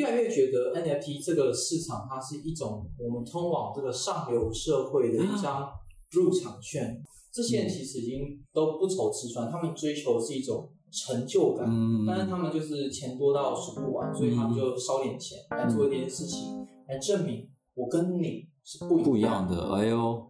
越来越觉得 NFT 这个市场，它是一种我们通往这个上流社会的一张入场券。这些人其实已经都不愁吃穿，他们追求的是一种成就感，嗯但是他们就是钱多到数不完，所以他们就烧点钱来做一件事情，来证明我跟你是不不一样样的。哎呦，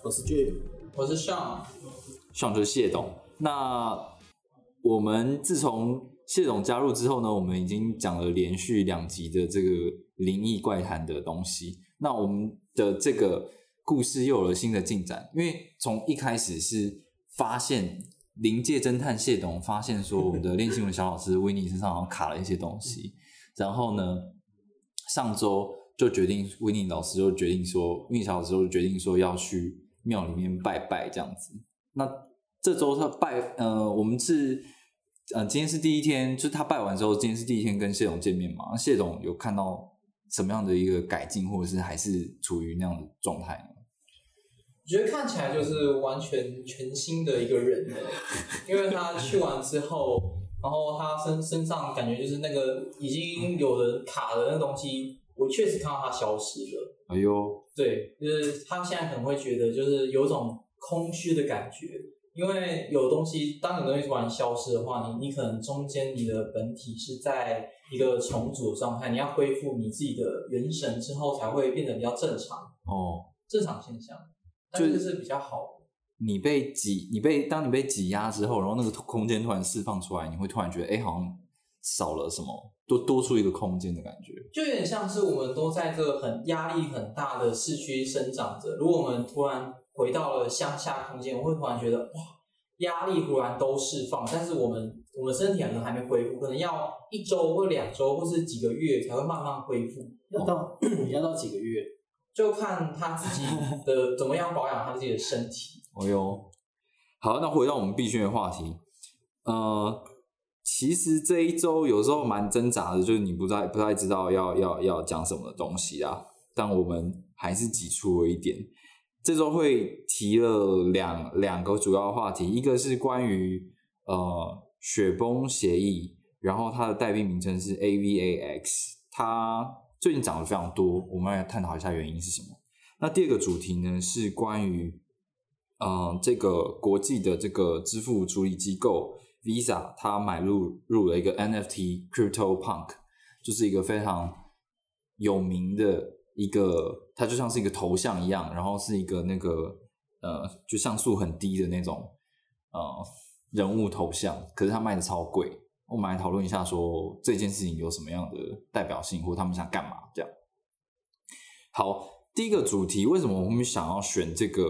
我是 Jim，我是上，上就是谢董。那我们自从谢董。加入之后呢，我们已经讲了连续两集的这个灵异怪谈的东西。那我们的这个故事又有了新的进展，因为从一开始是发现临界侦探谢董发现说我们的练新闻小老师维尼身上好像卡了一些东西，然后呢，上周就决定维尼老师就决定说，维尼小老师就决定说要去庙里面拜拜这样子。那这周他拜，呃，我们是，呃，今天是第一天，就是他拜完之后，今天是第一天跟谢总见面嘛。谢总有看到什么样的一个改进，或者是还是处于那样的状态呢？我觉得看起来就是完全全新的一个人了，因为他去完之后，然后他身身上感觉就是那个已经有人卡的那东西，我确实看到他消失了。哎呦，对，就是他现在可能会觉得就是有种空虚的感觉，因为有东西，当有东西突然消失的话，你你可能中间你的本体是在一个重组的状态，你要恢复你自己的元神之后，才会变得比较正常，哦，正常现象，但就是是是比较好的。你被挤，你被当你被挤压之后，然后那个空间突然释放出来，你会突然觉得，哎，好像少了什么，多多出一个空间的感觉。就有点像是我们都在这个很压力很大的市区生长着，如果我们突然回到了乡下空间，我会突然觉得哇，压力忽然都释放，但是我们我们身体可能还没恢复，可能要一周或两周或是几个月才会慢慢恢复，要到 要到几个月？就看他自己的 怎么样保养他自己的身体。哦哟，好，那回到我们必须的话题，呃，其实这一周有时候蛮挣扎的，就是你不太不太知道要要要讲什么东西啊，但我们还是挤出了一点。这周会提了两两个主要话题，一个是关于呃雪崩协议，然后它的代币名称是 AVAX，它最近涨得非常多，我们来探讨一下原因是什么。那第二个主题呢是关于呃，这个国际的这个支付处理机构 Visa，它买入入了一个 NFT Crypto Punk，就是一个非常有名的一个，它就像是一个头像一样，然后是一个那个呃，就像素很低的那种呃人物头像，可是它卖的超贵。我们来讨论一下，说这件事情有什么样的代表性，或他们想干嘛？这样。好，第一个主题，为什么我们想要选这个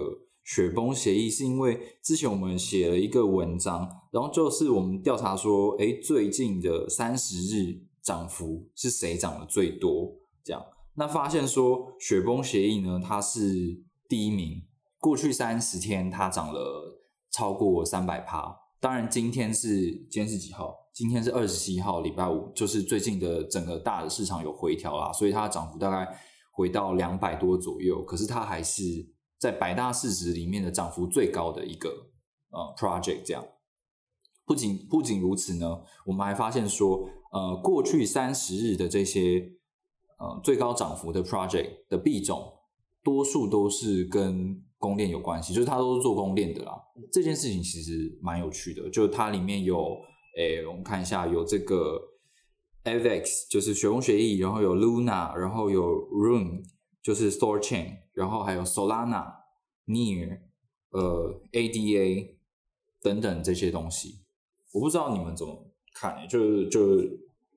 雪崩协议？是因为之前我们写了一个文章，然后就是我们调查说，哎，最近的三十日涨幅是谁涨得最多？这样，那发现说雪崩协议呢，它是第一名，过去三十天它涨了超过三百趴。当然，今天是今天是几号？今天是二十七号，礼拜五，就是最近的整个大的市场有回调啦，所以它的涨幅大概回到两百多左右。可是它还是在百大市值里面的涨幅最高的一个呃 project。这样，不仅不仅如此呢，我们还发现说，呃，过去三十日的这些呃最高涨幅的 project 的币种，多数都是跟供链有关系，就是它都是做供链的啦。这件事情其实蛮有趣的，就它里面有。诶，我们看一下，有这个 avex，就是雪崩协议，然后有 Luna，然后有 Rune，就是 Store Chain，然后还有 Solana、Near，呃，ADA 等等这些东西。我不知道你们怎么看，就是就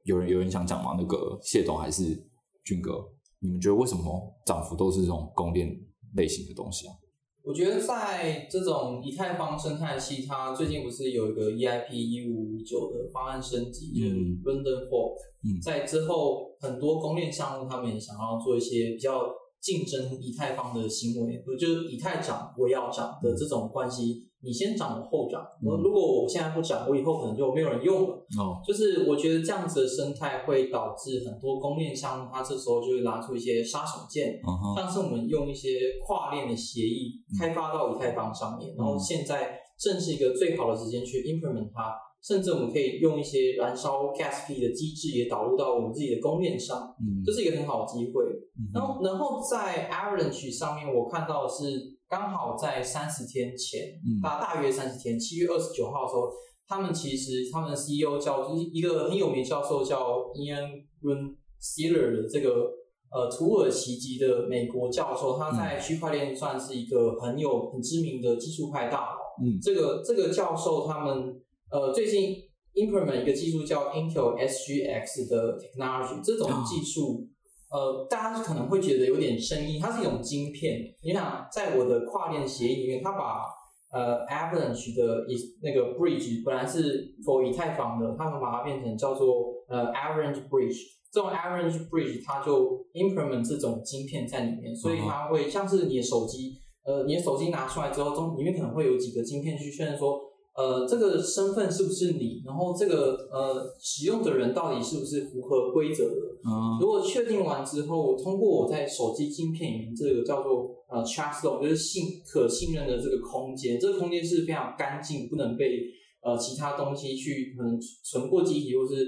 有人有人想讲吗？那个谢董还是俊哥，你们觉得为什么涨幅都是这种供电类型的东西啊？我觉得在这种以太坊生态系，它最近不是有一个 EIP 一五五九的方案升级，就是嗯。London Fork，、嗯。在之后很多公链项目，他们也想要做一些比较竞争以太坊的行为，不就是以太涨我要涨的这种关系，你先涨我后涨，我嗯。如果我现在不涨，我以后可能就没有人用了。哦，就是我觉得这样子的生态会导致很多公链项目，它这时候就会拿出一些杀手锏，嗯哼，像是我们用一些跨链的协议开发到以太坊上面，然后现在正是一个最好的时间去 implement 它，甚至我们可以用一些燃烧 gas fee 的机制也导入到我们自己的公链上，嗯。这是一个很好的机会。嗯然后，然后在 Avalanche 上面，我看到的是刚好在三十天前，嗯大大约三十天，七月二十九号的时候，他们其实他们的 CEO 叫就是一个很有名教授叫 Ian Run Sealer 的这个呃土耳其籍的美国教授，他在区块链算是一个很有很知名的技术派大佬。嗯这个这个教授他们呃最近 implement 一个技术叫 Intel SGX 的 technology，这种技术。呃，大家可能会觉得有点生硬，它是一种晶片。你想，在我的跨链协议里面，它把呃 Avalanche 的以那个 bridge 本来是 for 以太坊的，他们把它变成叫做呃 Avalanche bridge。这种 Avalanche bridge 它就 implement 这种晶片在里面，所以它会像是你的手机，呃，你的手机拿出来之后，中里面可能会有几个晶片去确认说，呃，这个身份是不是你，然后这个呃使用的人到底是不是符合规则的。嗯如果确定完之后，通过我在手机晶片里面这个叫做呃 trust zone，就是信可信任的这个空间，这个空间是非常干净，不能被呃其他东西去可能存过机体，或是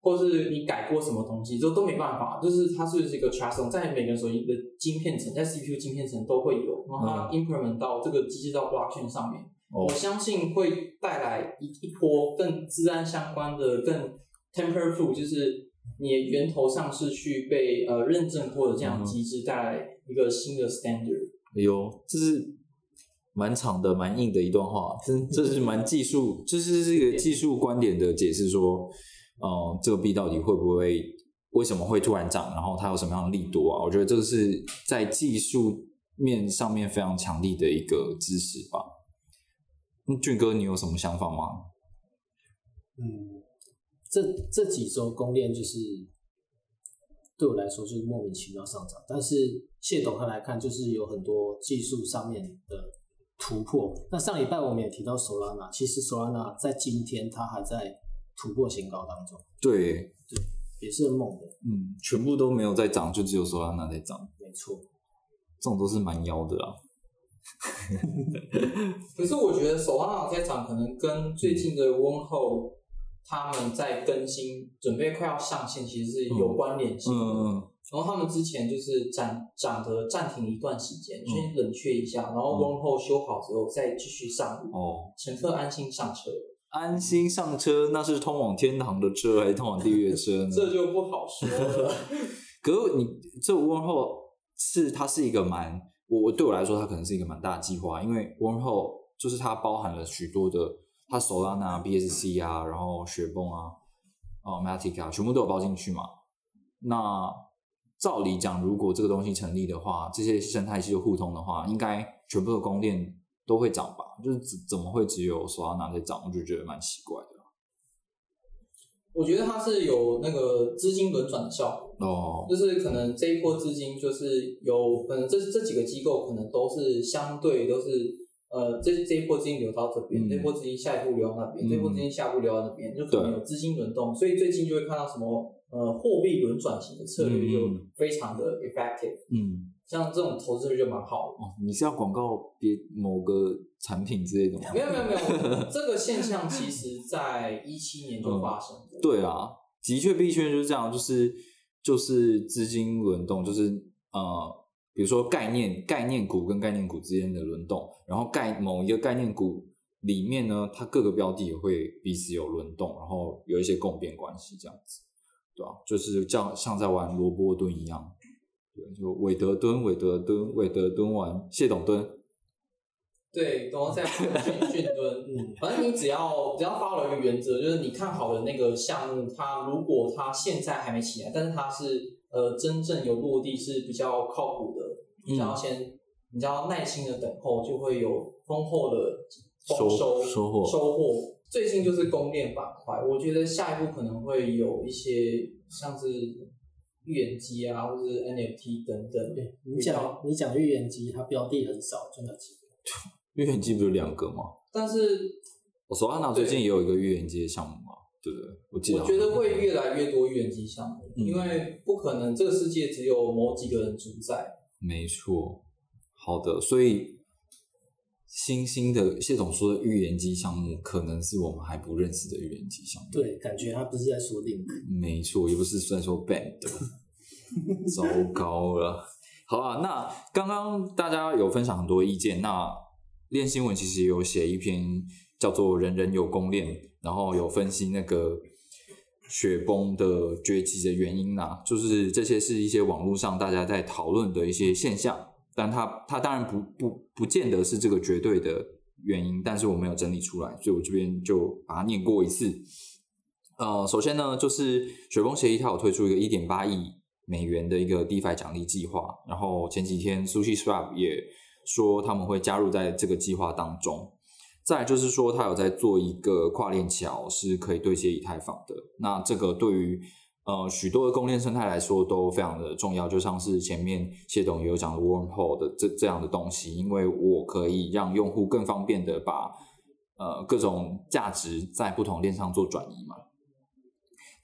或是你改过什么东西，这都没办法。就是它是一个 trust zone，在每个手机的晶片层，在 CPU 晶片层都会有，然后它 implement 到这个机制到 blockchain 上面。哦我相信会带来一一波更治安相关的、更 temper proof，就是你的源头上是去被呃认证过的这样的机制，带来一个新的 standard。哎呦，这是蛮长的、蛮硬的一段话，真这是蛮技术，这是这个技术观点的解释，说，呃，这个币到底会不会，为什么会突然涨，然后它有什么样的力度啊？我觉得这个是在技术面上面非常强力的一个知识吧。嗯，俊哥，你有什么想法吗？嗯，这这几周公链就是对我来说就是莫名其妙上涨，但是谢董他来看，就是有很多技术上面的突破。那上礼拜我们也提到 Solana，其实 Solana 在今天它还在突破新高当中，对，也是很猛的，嗯，全部都没有在涨，就只有 Solana 在涨，没错。这种都是蛮妖的啊。可是我觉得 Solana 在涨可能跟最近的温后他们在更新，准备快要上线，其实是有关联性的。嗯然后他们之前就是暂暂的暂停一段时间，嗯先冷却一下，然后温后修好之后再继续上路，哦，乘客安心上车。安心上车，那是通往天堂的车还是通往地狱的车呢？这就不好说了。可是你这温后是它是一个蛮我我对我来说，它可能是一个蛮大的计划，因为温后就是它包含了许多的它 Solana、BSC 啊，然后雪崩啊、哦 Matic 啊，全部都有包进去嘛。那照理讲，如果这个东西成立的话，这些生态系统互通的话，应该全部的供电都会涨吧？就是怎怎么会只有 Solana 在涨？我就觉得蛮奇怪的。我觉得它是有那个资金轮转的效果。哦，就是可能这一波资金就是有可能这这几个机构可能都是相对都是呃这这一波资金流到这边，嗯这一波资金下一步流到那边，嗯这一波资金下一步流到那边，就可能有资金轮动，所以最近就会看到什么呃货币轮转型的策略就嗯非常的 effective，、嗯，像这种投资率就蛮好的。哦，你是要广告别某个产品之类的吗？没有没有没有，这个现象其实在一七年就发生过。对啊，的确币圈就是这样，就是就是资金轮动，就是呃，比如说概念概念股跟概念股之间的轮动，然后概某一个概念股里面呢，它各个标的也会彼此有轮动，然后有一些共变关系，这样子，对吧、就是像像在玩萝卜蹲一样，对，就韦德蹲，韦德蹲，韦德蹲完，谢董蹲，对，然后再训训蹲，嗯，反正你只要只要 follow 一个原则，就是你看好的那个项目，它如果它现在还没起来，但是它是呃真正有落地是比较靠谱的，你只要先你只要耐心的等候，就会有丰厚的丰收收收获收获。最近就是供电板块，我觉得下一步可能会有一些像是预言机啊，或者是 NFT 等等。对你讲你讲预言机，它标的很少，就那几个。预言机不是两个吗？但是我索安娜最近也有一个预言机的项目嘛，对不对？我记得我觉得会越来越多预言机项目，嗯因为不可能这个世界只有某几个人主宰。没错。好的，所以新兴的谢总说的预言机项目，可能是我们还不认识的预言机项目。对，感觉他不是在说 link。没错，也不是在说 band，糟糕了。好啊，那刚刚大家有分享很多意见，那练新闻其实有写一篇叫做《人人有功练》，然后有分析那个雪崩的崛起的原因啦，就是这些是一些网络上大家在讨论的一些现象，但它它当然不不不见得是这个绝对的原因，但是我没有整理出来，所以我这边就把它念过一次。呃，首先呢，就是雪崩协议它有推出一个一点八亿美元的一个 DeFi 奖励计划，然后前几天 Sushi Swap 也说他们会加入在这个计划当中。再就是说，它有在做一个跨链桥，是可以对接以太坊的。那这个对于呃许多的公链生态来说都非常的重要，就像是前面谢董有讲的 Wormhole 的这这样的东西，因为我可以让用户更方便的把呃各种价值在不同链上做转移嘛。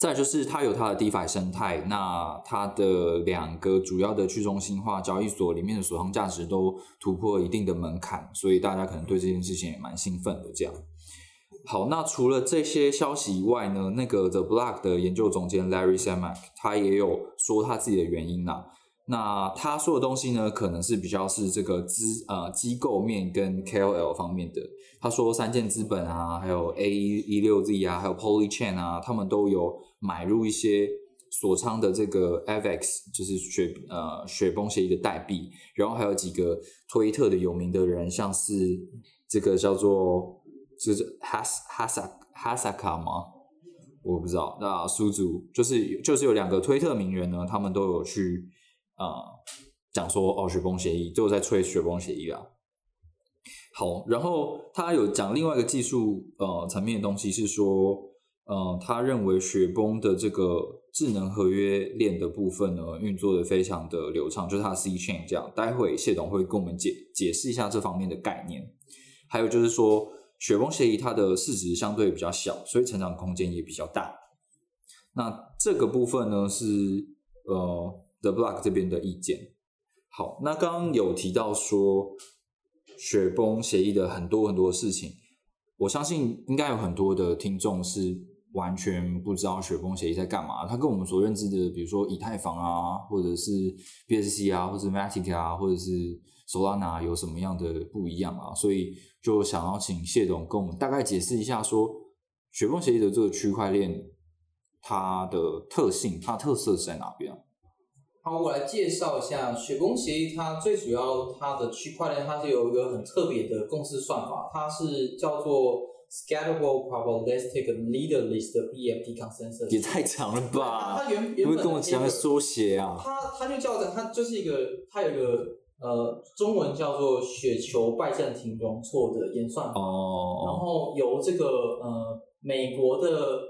再就是它有它的 DeFi 生态，那它的两个主要的去中心化交易所里面的锁仓价值都突破一定的门槛，所以大家可能对这件事情也蛮兴奋的。这样，好，那除了这些消息以外呢，那个 The Block 的研究总监 Larry Samak 他也有说他自己的原因啦。那他说的东西呢，可能是比较是这个资呃机构面跟 KOL 方面的。他说三箭资本啊，还有 A 一六 Z 啊，还有 Polychain 啊，他们都有买入一些锁仓的这个 FX，就是雪呃雪崩协议的代币，然后还有几个推特的有名的人，像是这个叫做就是 Has Hasaka 吗？我不知道。那苏族就是就是有两个推特名人呢，他们都有去呃讲说哦雪崩协议，就在吹雪崩协议啊。好，然后他有讲另外一个技术呃层面的东西是说，呃，他认为雪崩的这个智能合约链的部分呢，运作的非常的流畅，就是它的 C chain 这样。待会谢董会跟我们解解释一下这方面的概念。还有就是说，雪崩协议它的市值相对比较小，所以成长空间也比较大。那这个部分呢是呃 The Block 这边的意见。好，那刚刚有提到说雪崩协议的很多很多事情，我相信应该有很多的听众是完全不知道雪崩协议在干嘛。它跟我们所认知的，比如说以太坊啊，或者是 BSC 啊，或者是 Matic 啊，或者是 Solana 有什么样的不一样啊？所以就想要请谢总跟我们大概解释一下说，雪崩协议的这个区块链它的特性、它的特色是在哪边啊？好，我来介绍一下雪崩协议。它最主要它的区块链，它是有一个很特别的共识算法，它是叫做 Scalable Probabilistic Leaderless 的 BFT Consensus。也太长了吧？它原原本的不会跟我讲缩写啊？它它就叫它就是一个它有一个呃中文叫做雪球拜占庭容错的演算法。哦然哦，后由这个呃美国的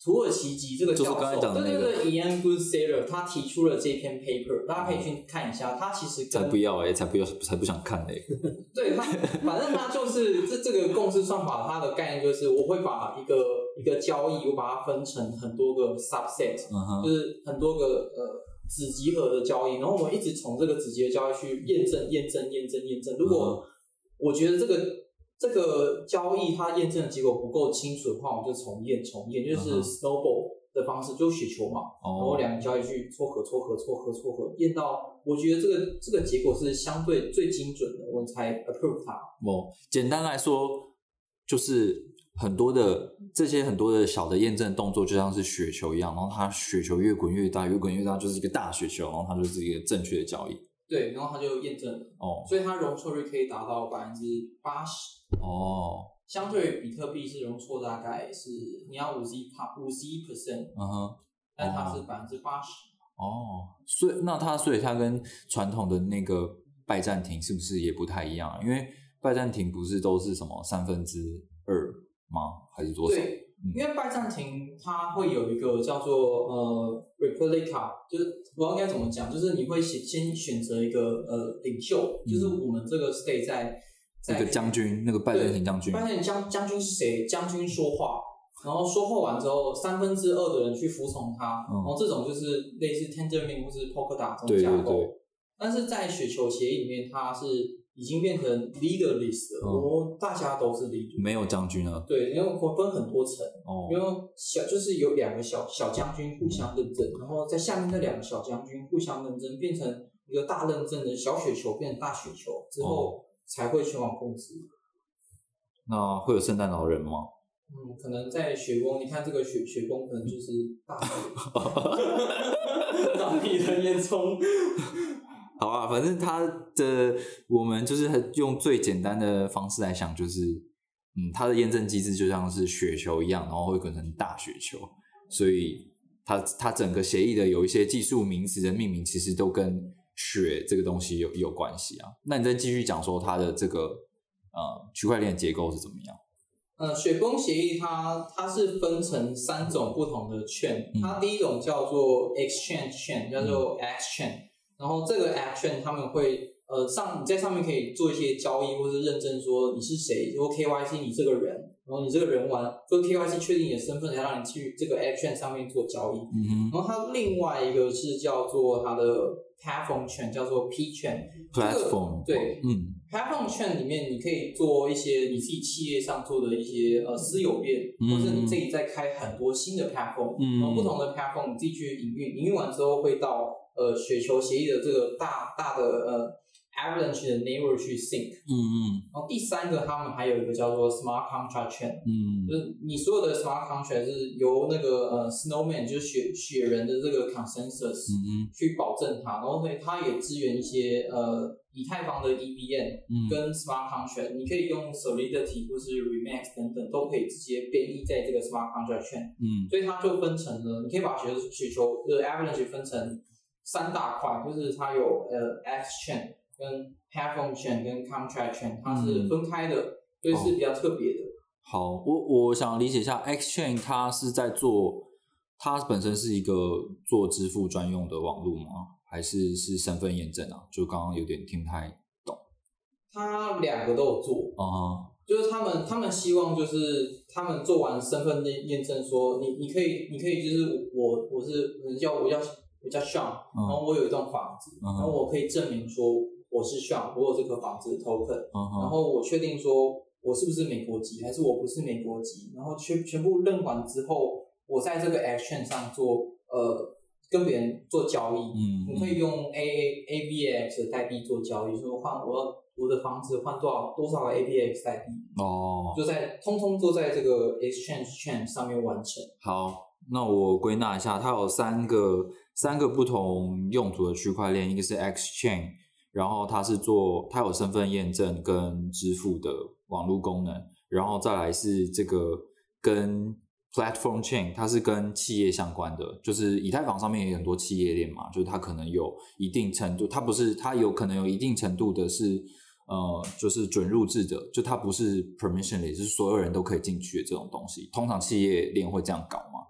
土耳其籍这个教授，就是刚才讲的那个，Ian Goodsayer，他提出了这篇 paper，大家可以去看一下。他其实才不要哎、才不要，才不想看嘞、对他，反正他就是这这个共识算法，它的概念就是我会把一个一个交易，我把它分成很多个 subset，嗯，就是很多个呃子集合的交易，然后我们一直从这个子集合交易去验证、验证、验证、验证。如果我觉得这个这个交易它验证的结果不够清楚的话，我们就重验、重验，就是 snowball 的方式，就雪球嘛，然后哦，两个交易去撮合、撮合、撮合、撮合，验到我觉得这个这个结果是相对最精准的，我才 approve 它。哦，简单来说就是很多的这些很多的小的验证动作，就像是雪球一样，然后它雪球越滚越大，越滚越大，就是一个大雪球，然后它就是一个正确的交易。对，然后他就验证了，哦所以它容错率可以达到百分之八十。哦，相对于比特币是容错大概是你要五十一帕五十一 percent，嗯哼，但它是百分之八十。哦，所以那它所以它跟传统的那个拜占庭是不是也不太一样啊？因为拜占庭不是都是什么三分之二吗？还是多少？对，因为拜占庭它会有一个叫做呃 Republica，就是我不知道应该怎么讲，就是你会先先选择一个呃领袖，就是我们这个 state 在在那个将军，那个拜占庭将军。拜，占庭将将军是谁？将军说话，然后说话完之后，三分之二的人去服从他，嗯。然后这种就是类似 Tendermint 或是 Polkadot 这种架构。对对，但是在雪球协议里面，它是已经变成 leaderless 了，嗯我们大家都是 leader。没有将军了。对，因为分很多层，哦因为小就是有两个小小将军互相认证，然后在下面那两个小将军互相认证，变成一个大认证的小雪球变成大雪球之后，才会全网共知。那会有圣诞老人吗？嗯，可能在雪宫，你看这个雪雪宫可能就是大雪，大力的烟囱。好啊，反正他的我们就是用最简单的方式来想，就是嗯，它的验证机制就像是雪球一样，然后会滚成大雪球，所以它它整个协议的有一些技术名词的命名，其实都跟雪这个东西有有关系啊。那你再继续讲说它的这个呃区块链结构是怎么样？呃，雪崩协议它它是分成三种不同的券，嗯它第一种叫做 exchange 券，叫做 X 券，然后这个 action 他们会呃上你在上面可以做一些交易或是认证说你是谁，或 KYC 你这个人，然后你这个人完，做 KYC 确定你的身份才让你去这个 action 上面做交易。嗯然后它另外一个是叫做它的 platform 券，叫做 P 券。哼，platform 对嗯 platform 券里面，你可以做一些你自己企业上做的一些呃私有链，嗯或者你自己在开很多新的 platform，、嗯然后不同的 platform 你自己去营运，营运完之后会到呃雪球协议的这个大大的呃 Avalanche 的 neighbor 去 sync。嗯嗯然后第三个，他们还有一个叫做 smart contract 券，嗯就是你所有的 smart contract 是由那个呃 Snowman 就是雪雪人的这个 consensus 嗯去保证它，然后所以它也支援一些呃以太坊的 EVM 嗯跟 smart contract，你可以用 Solidity 或是 Remax 等等都可以直接编译在这个 smart contract 圈，嗯所以它就分成了，你可以把雪雪球的 Avalanche 分成三大块，就是它有呃 X chain 跟 Platform 圈跟 Contract chain，，它是嗯分开的，所以是比较特别的。好，我我想理解一下，Exchange 它是在做，它本身是一个做支付专用的网络吗？还是是身份验证啊？就刚刚有点听不太懂。它两个都有做，啊、就是他们，他们希望就是他们做完身份验验证说你你可以，你可以就是我我是我叫我叫我叫 Sean，、嗯。然后我有一栋房子，嗯然后我可以证明说我是 Sean，我有这个房子的 token，、嗯然后我确定说我是不是美国籍，还是我不是美国籍，然后全全部认完之后，我在这个 action 上做呃跟别人做交易，嗯。你可以用 A A A V X 的代币做交易，说换我我的房子换多少多少个 A B X 代币，哦，就在通通都在这个 exchange chain 上面完成。好，那我归纳一下，它有三个三个不同用途的区块链，一个是 X Chain，然后它是做它有身份验证跟支付的网络功能，然后再来是这个跟 Platform Chain，它是跟企业相关的，就是以太坊上面有很多企业链嘛，就是它可能有一定程度，它不是它有可能有一定程度的是。呃，就是准入制的，就它不是 permissionless，是所有人都可以进去的这种东西。通常企业链会这样搞嘛。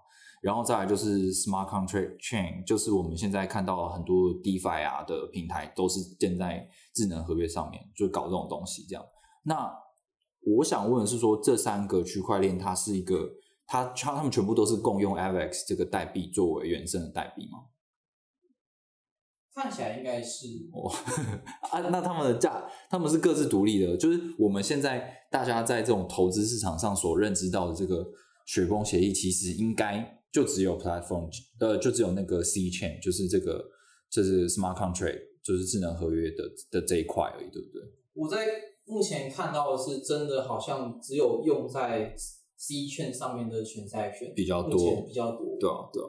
然后再来就是 smart contract chain，就是我们现在看到很多 DeFi 啊的平台都是建在智能合约上面，就搞这种东西这样。那我想问的是说，这三个区块链它是一个，它它它们全部都是共用 AVAX 这个代币作为原生的代币吗？看起来应该是哦，啊，那他们的价，他们是各自独立的，就是我们现在大家在这种投资市场上所认知到的这个雪崩协议，其实应该就只有 platform，呃，就只有那个 C chain，就是这个就是 smart contract，就是智能合约的的这一块而已，对不对？我在目前看到的是真的好像只有用在 C chain 上面的全赛券比较多比较多。对啊，对啊。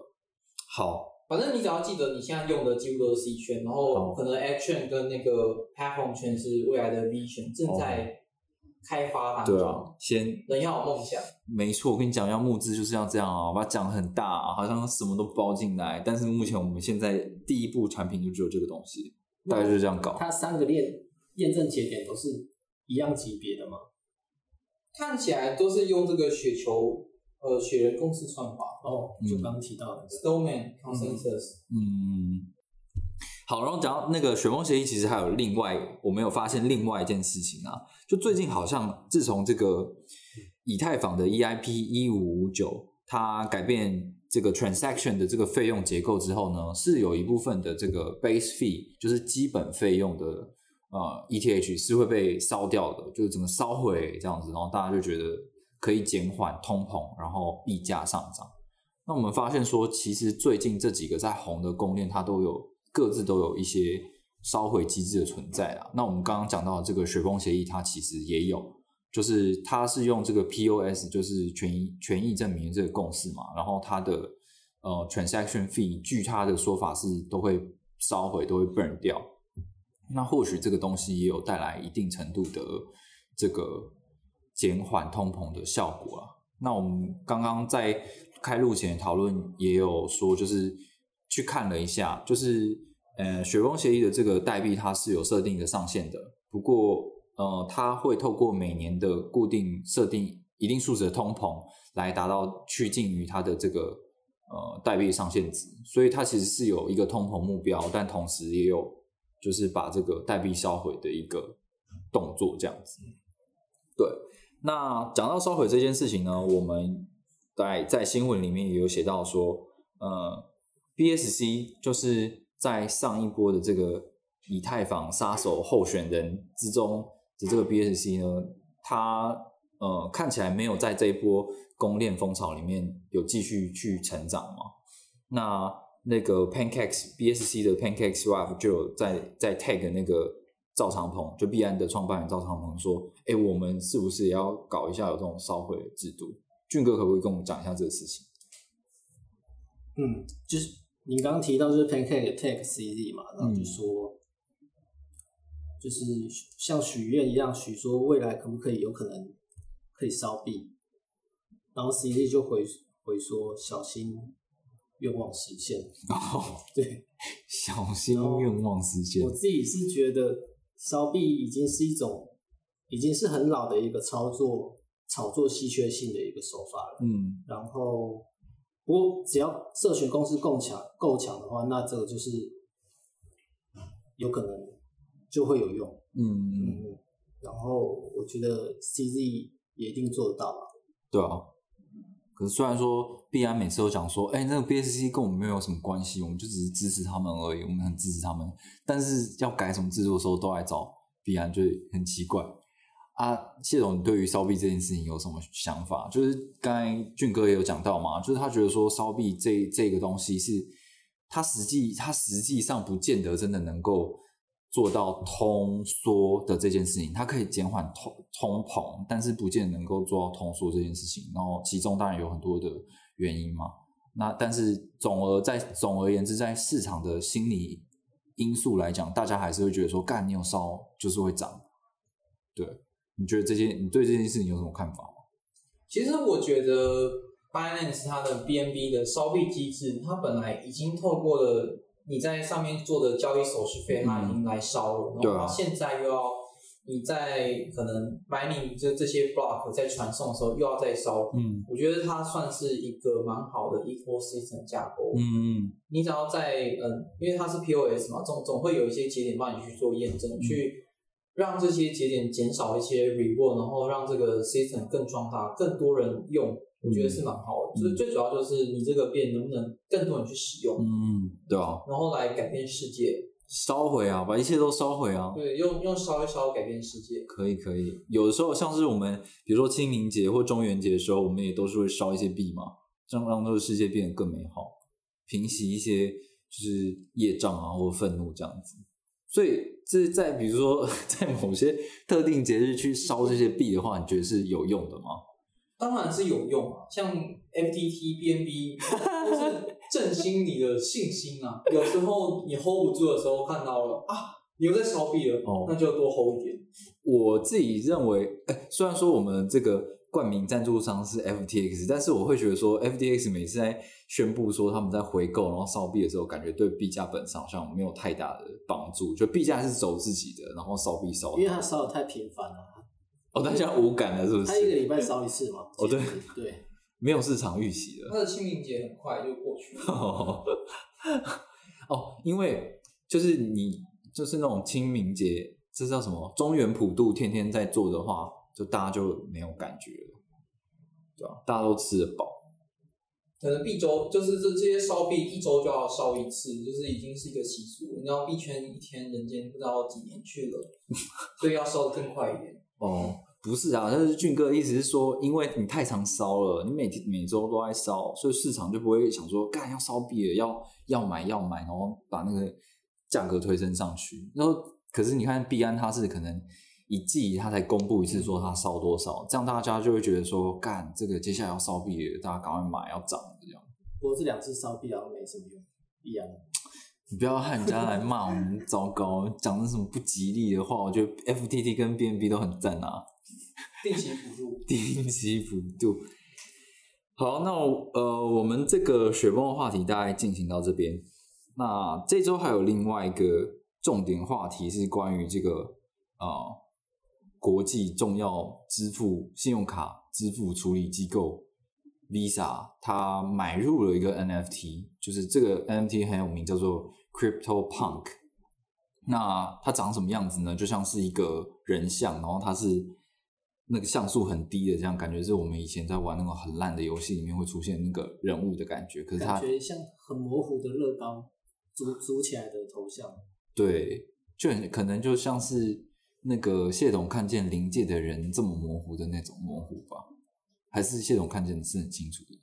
好，反正你只要记得你现在用的几乎都是 C 圈，然后可能 Action 跟那个 Platform 圈是未来的 V 圈，正在开发当中。对啊，先人要有梦想，没错，我跟你讲，要募资就是要这样啊，把它讲很大、啊，好像什么都包进来。但是目前我们现在第一步产品就只有这个东西。大概就是这样搞。它三个链验证节点都是一样级别的吗？看起来都是用这个雪球呃雪人共识算法哦，就刚刚提到的，Stallman consensus。嗯，好，然后讲到那个雪崩协议，其实还有另外，我们有发现另外一件事情啊，就最近好像自从这个以太坊的 EIP 一五五九它改变这个 transaction 的这个费用结构之后呢，是有一部分的这个 base fee，就是基本费用的呃 ETH 是会被烧掉的，就是整个烧毁这样子，然后大家就觉得可以减缓通膨，然后币价上涨。那我们发现说，其实最近这几个在红的公链，它都有各自都有一些烧毁机制的存在啦。那我们刚刚讲到这个雪崩协议，它其实也有，就是它是用这个 POS，就是权益权益证明这个共识嘛，然后它的呃 transaction fee，据它的说法是都会烧毁，都会 burn 掉。那或许这个东西也有带来一定程度的这个减缓通膨的效果啊。那我们刚刚在开录前讨论也有说，就是去看了一下，就是呃雪崩协议的这个代币它是有设定一个上限的，不过呃它会透过每年的固定设定一定数值的通膨来达到趋近于它的这个呃代币上限值，所以它其实是有一个通膨目标，但同时也有就是把这个代币销毁的一个动作这样子。对，那讲到烧毁这件事情呢，我们在在新闻里面也有写到说，呃，BSC 就是在上一波的这个以太坊杀手候选人之中的这个 BSC 呢，它呃看起来没有在这一波公链风潮里面有继续去成长嘛。那那个 Pancakes BSC 的 Pancakes Swap 就有在在 tag 那个赵长鹏，就币安的创办人赵长鹏说：“哎，我们是不是也要搞一下有这种烧毁制度？”俊哥可不可以跟我们讲一下这个事情？嗯，就是您刚刚提到就是 Pancake Take CD 嘛，然后就说，就是像许愿一样许说未来可不可以有可能可以烧币，然后 CD 就回回说小心愿望实现。哦，对，小心愿望实现我。自己是觉得烧币已经是一种，已经是很老的一个操作炒作稀缺性的一个手法了。嗯然后，不过只要社群公司够强够强的话，那这个就是有可能就会有用。嗯嗯，嗯，然后我觉得 CZ 也一定做得到吧。对啊。可是虽然说必安每次都讲说，哎、那个 BSC 跟我们没有什么关系，我们就只是支持他们而已，我们很支持他们。但是要改什么制度的时候，都来找必安，就很奇怪。啊，谢总，你对于烧币这件事情有什么想法？就是刚才俊哥也有讲到嘛，就是他觉得说烧币这这个东西是，它实际它实际上不见得真的能够做到通缩的这件事情，它可以减缓通通膨，但是不见得能够做到通缩这件事情。然后其中当然有很多的原因嘛。那但是总而在总而言之，在市场的心理因素来讲，大家还是会觉得说，干你有烧就是会涨。对，你觉得这件你对这件事情有什么看法吗？其实我觉得 Binance 它的 BNB 的烧币机制，它本来已经透过了你在上面做的交易手续费，它已经来烧了，然后它现在又要你在可能 mining 这这些 block 在传送的时候又要再烧，嗯。我觉得它算是一个蛮好的 ecosystem 架构。嗯你只要在嗯，因为它是 POS 嘛，总总会有一些节点帮你去做验证，嗯。去让这些节点减少一些 reward，然后让这个 system 更壮大，更多人用，我觉得是蛮好的。嗯就是最主要就是你这个变能不能更多人去使用，嗯，对啊，然后来改变世界。烧毁啊，把一切都烧毁啊。对，用用烧一烧改变世界。可以可以，有的时候像是我们，比如说清明节或中元节的时候，我们也都是会烧一些币嘛，这样让这个世界变得更美好，平息一些就是业障啊或愤怒这样子。所以这在比如说在某些特定节日去烧这些币的话，你觉得是有用的吗？当然是有用啊，像 FTT、BNB 都是振兴你的信心啊。有时候你 hold 不住的时候，看到了啊，你又在烧币了，哦那就多 hold 一点。我自己认为，哎，虽然说我们这个冠名赞助商是 FTX，但是我会觉得说 FTX 每次在宣布说他们在回购然后烧币的时候，感觉对币价本身好像没有太大的帮助，就币价是走自己的，然后烧币烧因为它烧的太频繁了，哦，大家无感了是不是它一个？礼拜烧一次嘛。哦对对，没有市场预期了。它的清明节很快就过去了。哦，因为就是你就是那种清明节，这叫什么？中原普渡天天在做的话，就大家就没有感觉了，对吧、大家都吃得饱。可能币周就是这这些烧币一周就要烧一次，就是已经是一个习俗了。你知道币圈一天人间不知道几年去了，所以要烧的更快一点。哦，不是啊，但是俊哥的意思是说，因为你太常烧了，你每天每周都在烧，所以市场就不会想说，干要烧币了，要要买要买，然后把那个价格推升上去。然后，可是你看币安，它是可能一季他才公布一次说他烧多少，这样大家就会觉得说，干这个接下来要烧币了，大家赶快买，要涨了这样。不过这两次烧币好像没什么用，一样。你不要害人家来骂我们糟糕，讲的什么不吉利的话，我觉得 FTT 跟 BNB 都很赞啊。定期补助，定期幅度。好，那呃，我们这个雪崩的话题大概进行到这边。那这周还有另外一个重点话题是关于这个呃国际重要支付信用卡支付处理机构 Visa，它买入了一个 NFT，就是这个 NFT 很有名，叫做 Crypto Punk。那它长什么样子呢？就像是一个人像，然后它是那个像素很低的，这样感觉是我们以前在玩那种很烂的游戏里面会出现那个人物的感觉。可是它感觉像很模糊的乐高组组起来的头像。对，就很可能就像是那个谢董看见临界的人这么模糊的那种模糊吧？还是谢董看见的是很清楚的？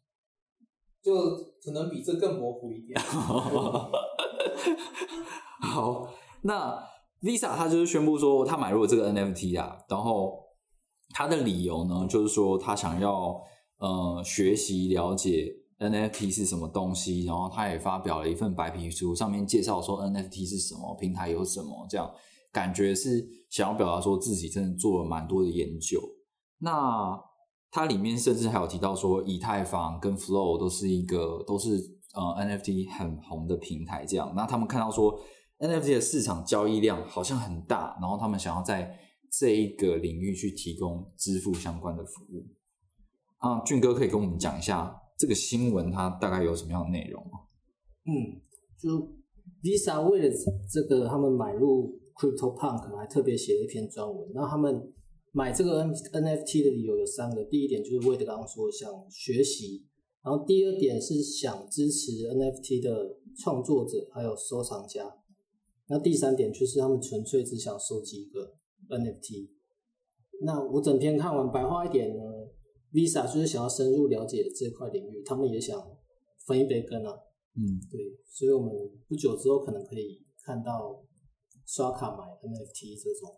就可能比这更模糊一点。好，那 Visa 他就是宣布说他买入了这个 NFT 啊，然后他的理由呢，就是说他想要呃学习了解 NFT 是什么东西，然后他也发表了一份白皮书，上面介绍说 NFT 是什么，平台有什么，这样感觉是想要表达说自己真的做了蛮多的研究。那它里面甚至还有提到说，以太坊跟 Flow 都是一个都是呃 NFT 很红的平台，这样。那他们看到说 NFT 的市场交易量好像很大，然后他们想要在这一个领域去提供支付相关的服务。啊，俊哥可以跟我们讲一下这个新闻它大概有什么样的内容吗？嗯，就 Visa 为了这个，他们买入 Crypto Punk 还特别写了一篇专文。那他们买这个 N NFT 的理由有三个，第一点就是为了刚刚说想学习，然后第二点是想支持 NFT 的创作者还有收藏家，那第三点就是他们纯粹只想收集一个 NFT。那我整篇看完，白话一点呢，Visa 就是想要深入了解这块领域，他们也想分一杯羹啊。嗯，对，所以我们不久之后可能可以看到刷卡买 NFT 这种。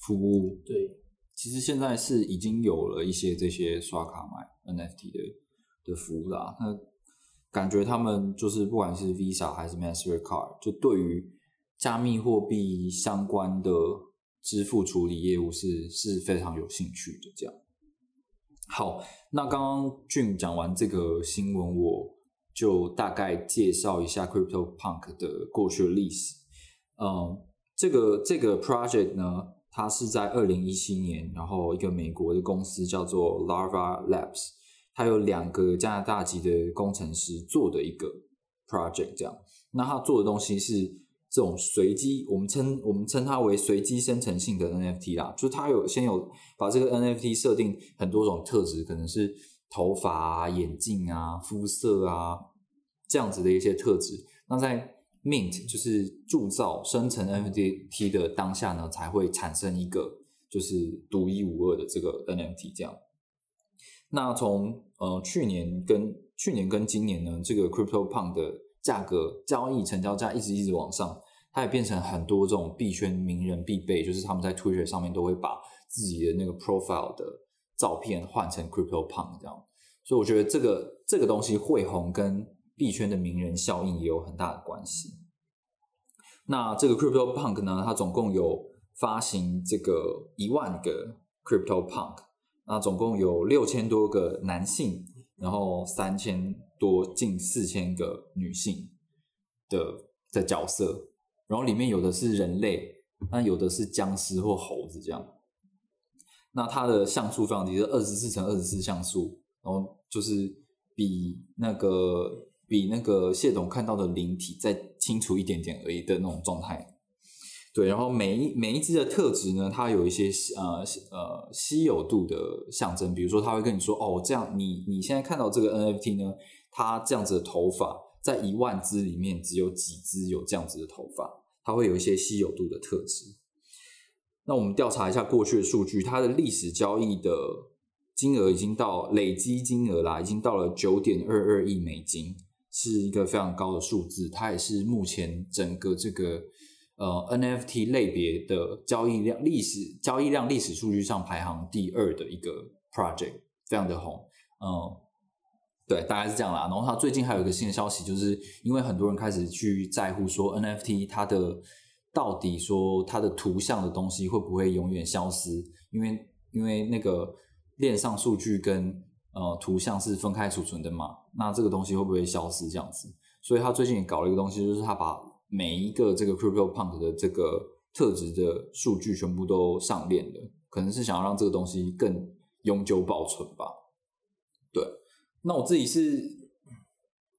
服务对，其实现在是已经有了一些这些刷卡买 NFT 的的服务啦。那感觉他们就是不管是 Visa 还是 Mastercard，就对于加密货币相关的支付处理业务是是非常有兴趣的。这样，好，那刚刚俊讲完这个新闻，我就大概介绍一下 Crypto Punk 的过去的历史。嗯，这个这个 project 呢，它是在二零一七年，然后一个美国的公司叫做 Larva Labs，它有两个加拿大籍的工程师做的一个 project，这样。那它做的东西是这种随机，我们称我们称它为随机生成性的 NFT 啦，就是它有先有把这个 NFT 设定很多种特质，可能是头发啊、眼镜啊、肤色啊这样子的一些特质。那在 mint 就是铸造生成 NFT 的当下呢，才会产生一个就是独一无二的这个 NFT 这样。那从呃去年跟去年跟今年呢，这个 Crypto Punk 的价格交易成交价一直一直往上，它也变成很多这种币圈名人必备，就是他们在 Twitter 上面都会把自己的那个 profile 的照片换成 Crypto Punk 这样。所以我觉得这个这个东西会红跟币圈的名人效应也有很大的关系。那这个 Crypto Punk 呢，它总共有发行这个一万个 Crypto Punk，那总共有六千多个男性，然后三千多近四千个女性的的角色，然后里面有的是人类，那有的是僵尸或猴子这样。那它的像素非常低，是二十四乘二十四像素，然后就是比那个比那个谢董看到的灵体再清楚一点点而已的那种状态。对，然后每一每一只的特质呢，它有一些呃呃稀有度的象征，比如说他会跟你说，哦，这样你你现在看到这个 NFT 呢，它这样子的头发，在一万只里面只有几只有这样子的头发，它会有一些稀有度的特质。那我们调查一下过去的数据，它的历史交易的金额已经到累积金额啦，已经到了九点二二亿美金，是一个非常高的数字。它也是目前整个这个呃 NFT 类别的交易量历史交易量历史数据上排行第二的一个 project，非常的红。嗯，对，大概是这样啦。然后它最近还有一个新的消息，就是因为很多人开始去在乎说 NFT 它的。到底说它的图像的东西会不会永远消失？因为因为那个链上数据跟呃图像是分开储存的嘛，那这个东西会不会消失？这样子，所以他最近也搞了一个东西，就是他把每一个这个 Crypto Punk 的这个特质的数据全部都上链了，可能是想要让这个东西更永久保存吧。对，那我自己是。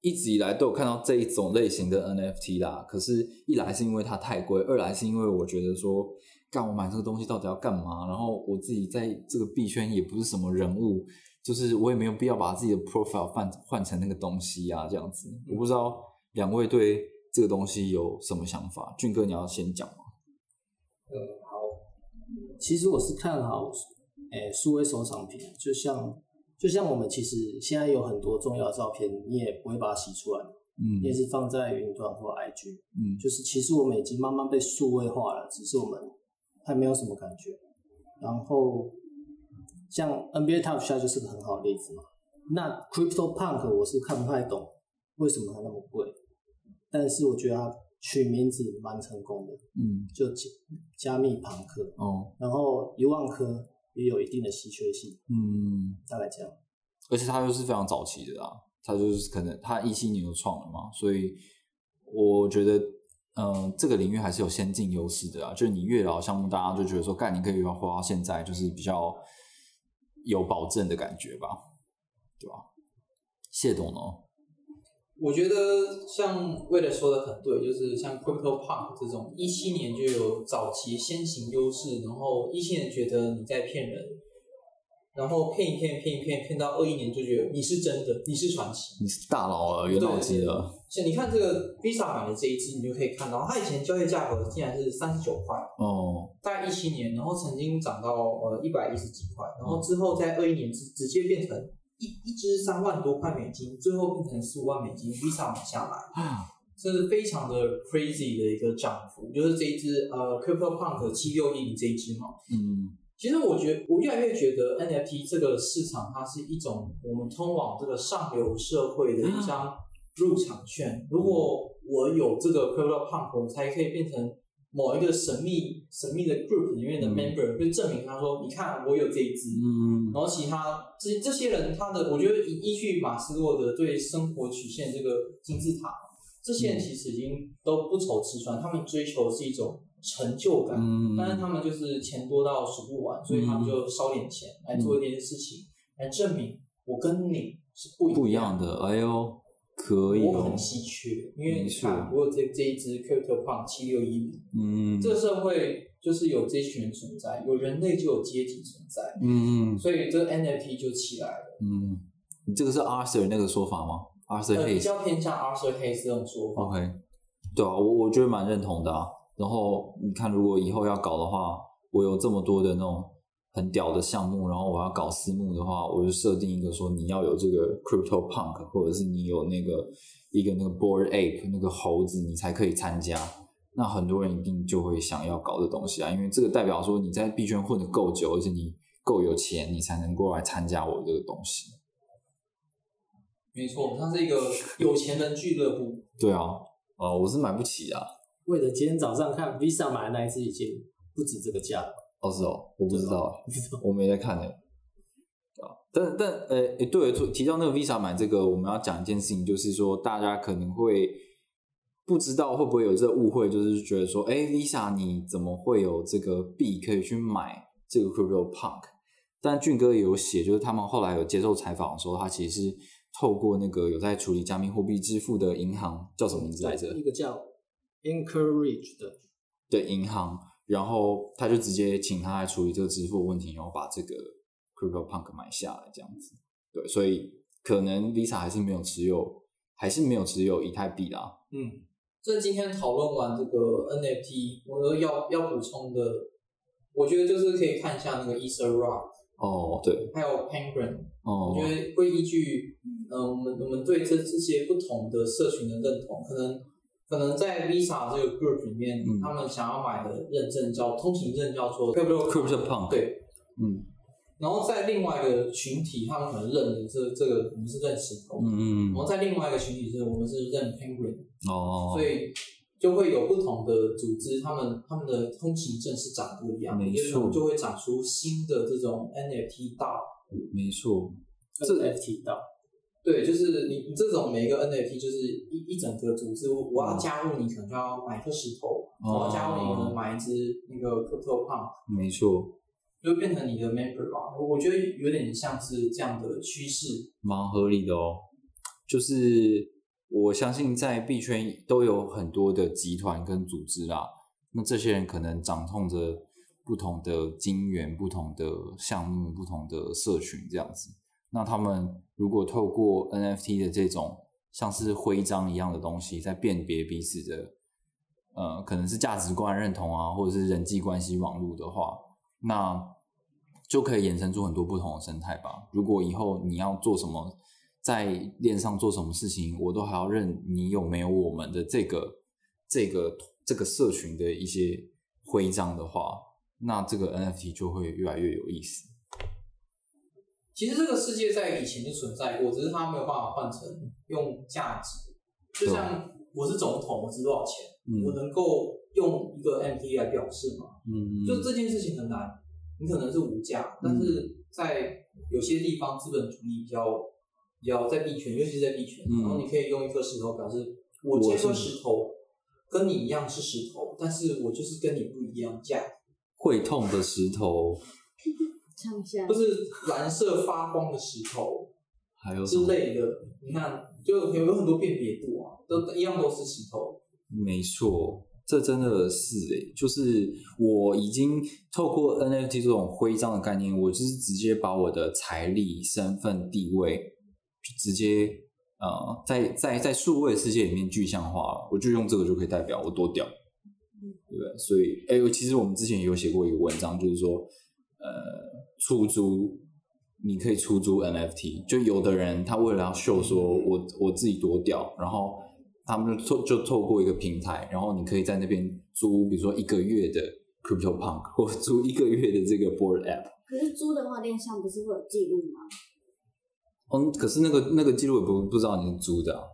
一直以来都有看到这一种类型的 NFT 啦，可是，一来是因为它太贵，二来是因为我觉得说，干我买这个东西到底要干嘛？然后我自己在这个币圈也不是什么人物，就是我也没有必要把自己的 profile 换换成那个东西啊，这样子。我不知道两位对这个东西有什么想法？俊哥，你要先讲吗？呃，好，其实我是看好，诶，数位收藏品，就像。就像我们其实现在有很多重要的照片，你也不会把它洗出来，嗯，也是放在云端或 IG，嗯，就是其实我们已经慢慢被数位化了，只是我们还没有什么感觉。然后像 NBA Top Shot 就是个很好的例子嘛。那 Crypto Punk 我是看不太懂为什么它那么贵，但是我觉得它取名字蛮成功的，嗯，就加加密庞克，哦，然后一万颗。也有一定的稀缺性，嗯，大概这样。而且它又是非常早期的啊，它就是可能它一七年就创了嘛，所以我觉得，嗯，这个领域还是有先进优势的啊。就是你越老项目，大家就觉得说，干你可以要活到现在，就是比较有保证的感觉吧，对吧？谢董呢？我觉得像魏了说的很对，就是像 Crypto Punk 这种一七年就有早期先行优势，然后一七年觉得你在骗人，然后骗一骗骗一骗骗到二一年就觉得你是真的，你是传奇，你是大佬了，元老级了。像你看这个 Visa 买的这一支，你就可以看到它以前交易价格竟然是三十九块哦，大概一七年，然后曾经涨到呃一百一十几块，然后之后在二一年直直接变成。一一支三万多块美金，最后变成十五万美金，Visa 买下来，这是非常的 crazy 的一个涨幅。就是这一支呃 Crypto Punk 七六一零这一支嘛，嗯，其实我觉得我越来越觉得 NFT 这个市场它是一种我们通往这个上流社会的一张入场券。如果我有这个 Crypto Punk，我才可以变成。某一个神秘神秘的 group 里面的 member 就证明他说，你看我有这一支，嗯，然后其他这这些人他的，我觉得依依据马斯洛的对生活曲线这个金字塔，这些人其实已经都不愁吃穿，他们追求是一种成就感，嗯，但是他们就是钱多到数不完，所以他们就烧点钱来做一件事情，来证明我跟你是不不一样的，哎呦。可以，我很稀缺，因为你看，我有这这一只 Crypto Punk 七六一零，嗯，这个社会就是有这群人存在，有人类就有阶级存在，嗯嗯，所以这个 NFT 就起来了，嗯，你这个是 Arthur 那个说法吗？Arthur Hayes 比较偏向 Arthur Hayes 这种说法，OK，对啊，我我觉得蛮认同的啊。然后你看，如果以后要搞的话，我有这么多的那种。很屌的项目，然后我要搞私募的话，我就设定一个说你要有这个 Crypto Punk，或者是你有那个一个那个 Board Ape 那个猴子，你才可以参加。那很多人一定就会想要搞这东西啊，因为这个代表说你在币圈混的够久，而且你够有钱，你才能过来参加我这个东西。没错，它是一个有钱人俱乐部。对啊，呃，我是买不起啊。为了今天早上看 Visa 买的那一次，已经不止这个价了。哦是哦，我不知道，我没在看呢。但但呃，诶对，提到那个 Visa 买这个，我们要讲一件事情，就是说大家可能会不知道会不会有这个误会，就是觉得说，哎，Visa 你怎么会有这个币可以去买这个 Crypto Punk？但俊哥也有写，就是他们后来有接受采访的时候，他其实是透过那个有在处理加密货币支付的银行，叫什么名字来着？一个叫 Encourage 的对银行，然后他就直接请他来处理这个支付问题，然后把这个 Crypto Punk 买下来，这样子。对，所以可能 Visa 还是没有持有，还是没有持有以太币啦。嗯，这今天讨论完这个 NFT，我要要补充的，我觉得就是可以看一下那个 Ether Rock，哦，对，还有 Penguin，哦我觉得会依据，呃，我们我们对这这些不同的社群的认同，可能可能在 Visa 这个 group 里面，嗯。他们想要买的认证叫通行证，叫做 Crypto Crypto Punk，，对，嗯。然后在另外一个群体，他们可能认的这这个我们是认石头，嗯嗯然后在另外一个群体是我们是认 Penguin，哦，所以就会有不同的组织，他们他们的通行证是长不一样的，没也就就会长出新的这种 NFT 道。没错，这 NFT 到对，就是你你这种每一个 NFT 就是一一整个组织，我我要加入你，可能就要买颗石头；我要加入你，可能买一只那个 Crypto Pump，没错，就变成你的 member 吧。我我觉得有点像是这样的趋势。蛮合理的哦。就是我相信在币圈都有很多的集团跟组织啦，那这些人可能掌控着不同的金源、不同的项目、不同的社群这样子。那他们如果透过 NFT 的这种像是徽章一样的东西，在辨别彼此的呃，可能是价值观认同啊，或者是人际关系网络的话，那就可以衍生出很多不同的生态吧。如果以后你要做什么，在链上做什么事情，我都还要认你有没有我们的这个这个这个社群的一些徽章的话，那这个 NFT 就会越来越有意思。其实这个世界在以前就存在过，只是它没有办法换成用价值。就像我是总统，我值多少钱，嗯。我能够用一个 NFT 来表示吗？嗯，就这件事情很难，你可能是无价，但是在有些地方资本主义比较比较在币圈，尤其是在币圈，嗯。然后你可以用一颗石头表示我这颗石头跟你一样是石头，但是我就是跟你不一样价，会痛的石头，唱一下不是蓝色发光的石头之还有之？类的。你看，就有有很多辨别度啊，都一样都是石头。没错，这真的是诶、就是我已经透过 NFT 这种徽章的概念，我就是直接把我的财力、身份、地位，就直接呃，在在在数位世界里面具象化了，我就用这个就可以代表我多屌，对不对？所以，哎、其实我们之前也有写过一个文章，就是说，呃，出租。你可以出租 NFT，就有的人他为了要秀说我我自己多屌，然后他们就透就透过一个平台，然后你可以在那边租，比如说一个月的 Crypto Punk，或租一个月的这个 Board App。可是租的话，链上不是会有记录吗？嗯，可是那个那个记录也不不知道你是租的、啊，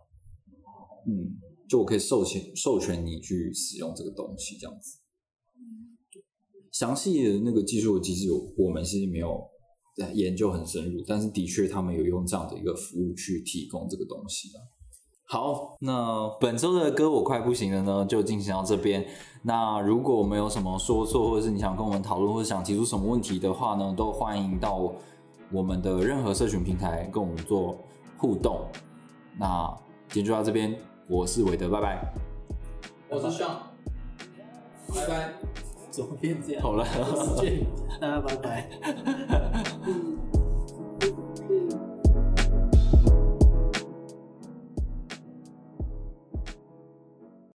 嗯，就我可以授权授权你去使用这个东西，这样子。详细的那个技术的机制，我们其实没有研究很深入，但是的确他们有用这样的一个服务去提供这个东西的。好，那本周的歌我快不行了呢，就进行到这边。那如果我们有什么说错，或者是你想跟我们讨论，或者想提出什么问题的话呢，都欢迎到我们的任何社群平台跟我们做互动。那今天就到这边，我是韦德，拜拜。我是上，拜拜。怎么变这样？好了再见，大家拜拜。嗯。